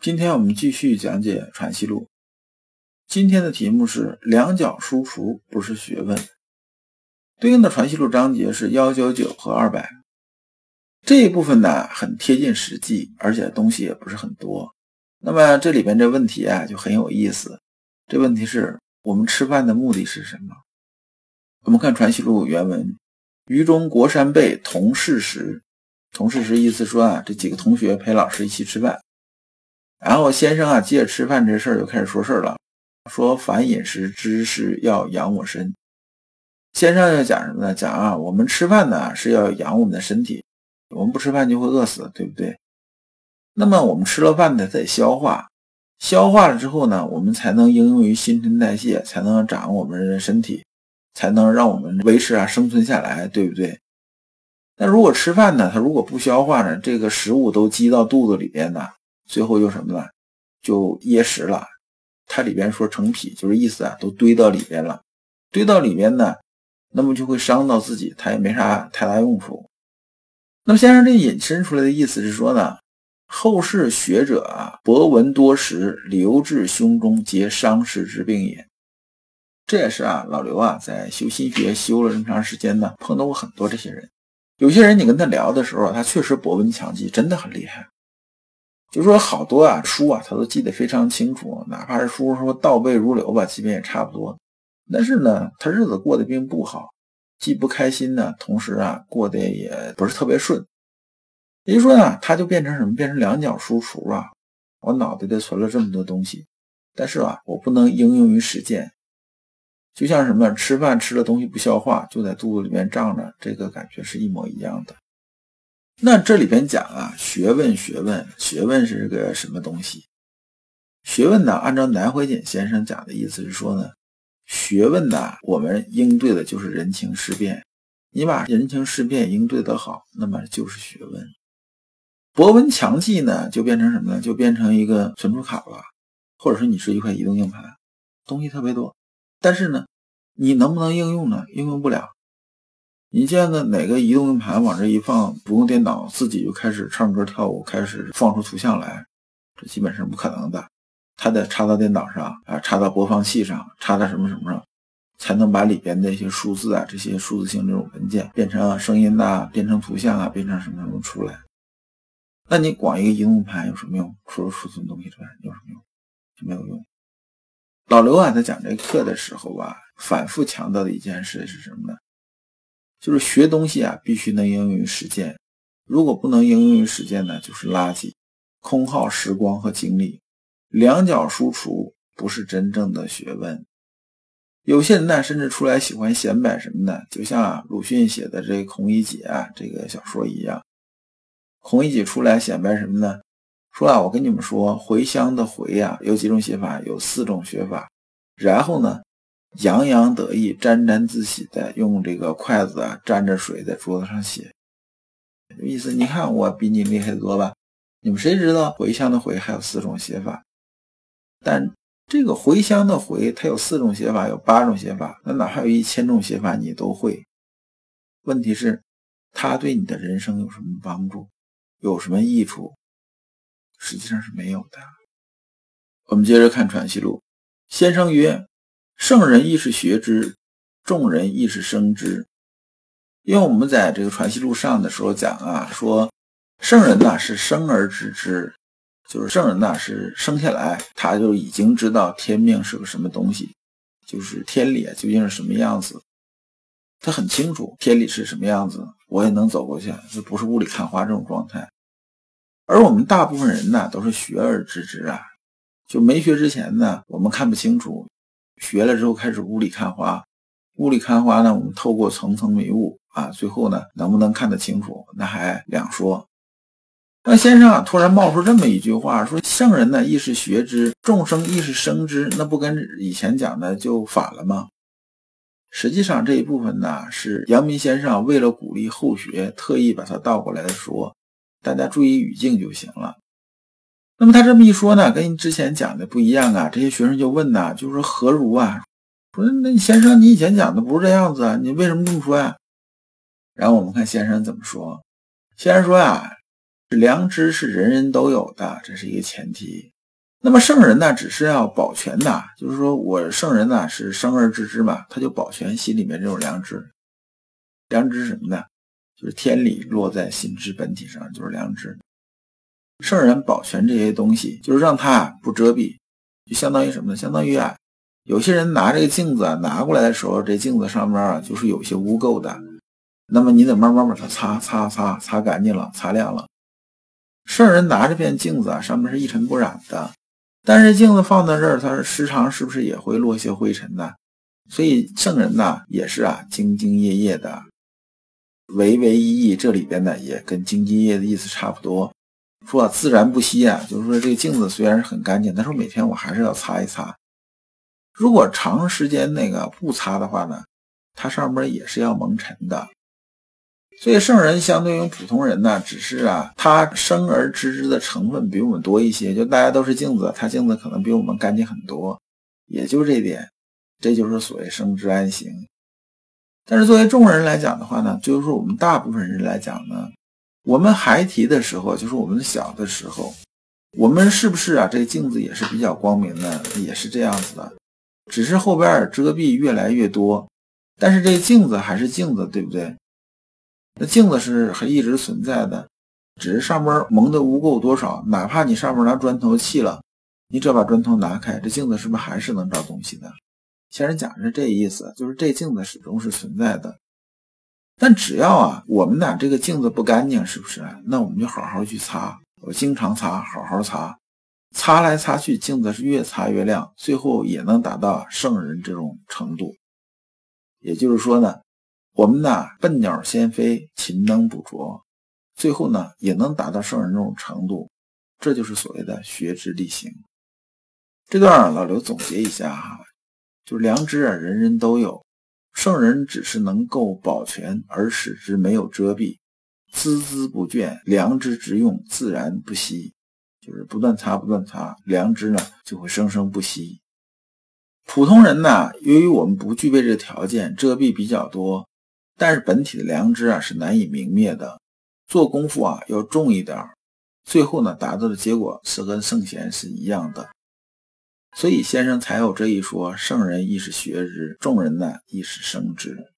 今天我们继续讲解《传习录》，今天的题目是“两脚书橱不是学问”，对应的《传习录》章节是幺九九和二百。这一部分呢很贴近实际，而且东西也不是很多。那么这里边这问题啊就很有意思。这问题是我们吃饭的目的是什么？我们看《传习录》原文：“余中国山辈同事时，同事时意思说啊，这几个同学陪老师一起吃饭。”然后先生啊，借着吃饭这事儿就开始说事儿了，说凡饮食知识要养我身。先生要讲什么呢？讲啊，我们吃饭呢是要养我们的身体，我们不吃饭就会饿死，对不对？那么我们吃了饭呢，得消化，消化了之后呢，我们才能应用于新陈代谢，才能长我们的身体，才能让我们维持啊生存下来，对不对？那如果吃饭呢，它如果不消化呢，这个食物都积到肚子里边呢？最后又什么呢？就噎实了。它里边说成癖，就是意思啊，都堆到里边了。堆到里边呢，那么就会伤到自己，它也没啥太大用处。那么先生这引申出来的意思是说呢，后世学者啊，博闻多识，留至胸中，皆伤势之病也。这也是啊，老刘啊，在修心学修了这么长时间呢，碰到过很多这些人。有些人你跟他聊的时候，他确实博闻强记，真的很厉害。就说好多啊书啊，他都记得非常清楚，哪怕是书说倒背如流吧，基本也差不多。但是呢，他日子过得并不好，既不开心呢，同时啊，过得也不是特别顺。也就是说呢，他就变成什么？变成两脚书橱啊！我脑袋里存了这么多东西，但是啊，我不能应用于实践。就像什么吃饭吃了东西不消化，就在肚子里面胀着，这个感觉是一模一样的。那这里边讲啊，学问，学问，学问是个什么东西？学问呢？按照南怀瑾先生讲的意思是说呢，学问呢，我们应对的就是人情世变。你把人情世变应对得好，那么就是学问。博闻强记呢，就变成什么呢？就变成一个存储卡了，或者说你是一块移动硬盘，东西特别多，但是呢，你能不能应用呢？应用不了。你见的哪个移动硬盘往这一放，不用电脑自己就开始唱歌跳舞，开始放出图像来，这基本是不可能的。它得插到电脑上啊，插到播放器上，插到什么什么上，才能把里边的一些数字啊，这些数字性这种文件变成声音呐，变成图像啊，变成什么什么出来。那你光一个移动硬盘有什么用？除了储存东西之外，有什么用？就没有用。老刘啊，在讲这课的时候啊，反复强调的一件事是什么呢？就是学东西啊，必须能应用于实践。如果不能应用于实践呢，就是垃圾，空耗时光和精力。两脚书橱不是真正的学问。有些人呢，甚至出来喜欢显摆什么呢？就像，鲁迅写的这《孔乙己》啊这个小说一样。孔乙己出来显摆什么呢？说啊，我跟你们说，茴香的茴呀，有几种写法？有四种写法。然后呢？洋洋得意、沾沾自喜的用这个筷子啊沾着水在桌子上写，意思。你看我比你厉害多吧？你们谁知道茴香的茴还有四种写法？但这个茴香的茴它有四种写法，有八种写法，那哪怕有一千种写法你都会？问题是它对你的人生有什么帮助？有什么益处？实际上是没有的。我们接着看《传习录》，先生曰。圣人亦是学之，众人亦是生之。因为我们在这个传习录上的时候讲啊，说圣人呐是生而知之，就是圣人呐是生下来他就已经知道天命是个什么东西，就是天理究竟是什么样子，他很清楚天理是什么样子，我也能走过去，这不是雾里看花这种状态。而我们大部分人呢都是学而知之啊，就没学之前呢，我们看不清楚。学了之后开始雾里看花，雾里看花呢，我们透过层层迷雾啊，最后呢能不能看得清楚，那还两说。那先生啊，突然冒出这么一句话，说圣人呢亦是学之，众生亦是生之，那不跟以前讲的就反了吗？实际上这一部分呢，是阳明先生为了鼓励后学，特意把它倒过来说，大家注意语境就行了。那么他这么一说呢，跟之前讲的不一样啊。这些学生就问呐，就说何如啊？说那你先生，你以前讲的不是这样子啊，你为什么这么说呀？然后我们看先生怎么说。先生说呀，良知是人人都有的，这是一个前提。那么圣人呢，只是要保全的，就是说我圣人呢是生而知之嘛，他就保全心里面这种良知。良知什么呢？就是天理落在心之本体上，就是良知。圣人保全这些东西，就是让它不遮蔽，就相当于什么呢？相当于啊，有些人拿这个镜子啊拿过来的时候，这镜子上面啊就是有些污垢的，那么你得慢慢把它擦擦擦擦干净了，擦亮了。圣人拿这片镜子啊，上面是一尘不染的。但是镜子放在这儿，它时常是不是也会落些灰尘呢？所以圣人呢也是啊，兢兢业业的，唯唯一意这里边呢也跟兢兢业业的意思差不多，说自然不息啊，就是说这个镜子虽然是很干净，但是每天我还是要擦一擦。如果长时间那个不擦的话呢，它上面也是要蒙尘的。所以圣人相对于普通人呢，只是啊，他生而知之的成分比我们多一些。就大家都是镜子，他镜子可能比我们干净很多，也就这点，这就是所谓生之安行。但是作为众人来讲的话呢，就是说我们大部分人来讲呢，我们孩提的时候，就是我们小的时候，我们是不是啊？这个镜子也是比较光明的，也是这样子的，只是后边遮蔽越来越多，但是这个镜子还是镜子，对不对？那镜子是还一直存在的，只是上面蒙的污垢多少。哪怕你上面拿砖头砌了，你只要把砖头拿开，这镜子是不是还是能照东西的？先生讲是这意思，就是这镜子始终是存在的。但只要啊，我们俩这个镜子不干净，是不是？那我们就好好去擦，我经常擦，好好擦，擦来擦去，镜子是越擦越亮，最后也能达到圣人这种程度。也就是说呢。我们呢，笨鸟先飞，勤能补拙，最后呢，也能达到圣人这种程度，这就是所谓的学之力行。这段老刘总结一下哈，就是良知啊，人人都有，圣人只是能够保全而使之没有遮蔽，孜孜不倦，良知之用自然不息，就是不断擦不断擦，良知呢就会生生不息。普通人呢，由于我们不具备这个条件，遮蔽比较多。但是本体的良知啊是难以泯灭的，做功夫啊要重一点最后呢达到的结果是跟圣贤是一样的，所以先生才有这一说：圣人亦是学之，众人呢亦是生之。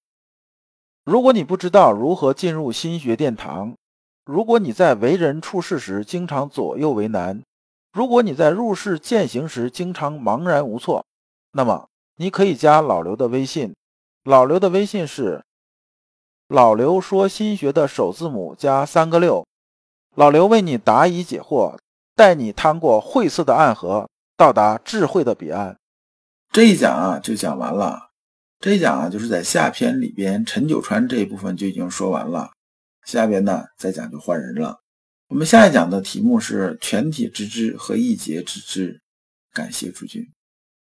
如果你不知道如何进入心学殿堂，如果你在为人处事时经常左右为难，如果你在入世践行时经常茫然无措，那么你可以加老刘的微信，老刘的微信是。老刘说：“新学的首字母加三个六。”老刘为你答疑解惑，带你趟过晦涩的暗河，到达智慧的彼岸。这一讲啊，就讲完了。这一讲啊，就是在下篇里边陈九川这一部分就已经说完了。下边呢，再讲就换人了。我们下一讲的题目是全体之知和一节之知。感谢诸君。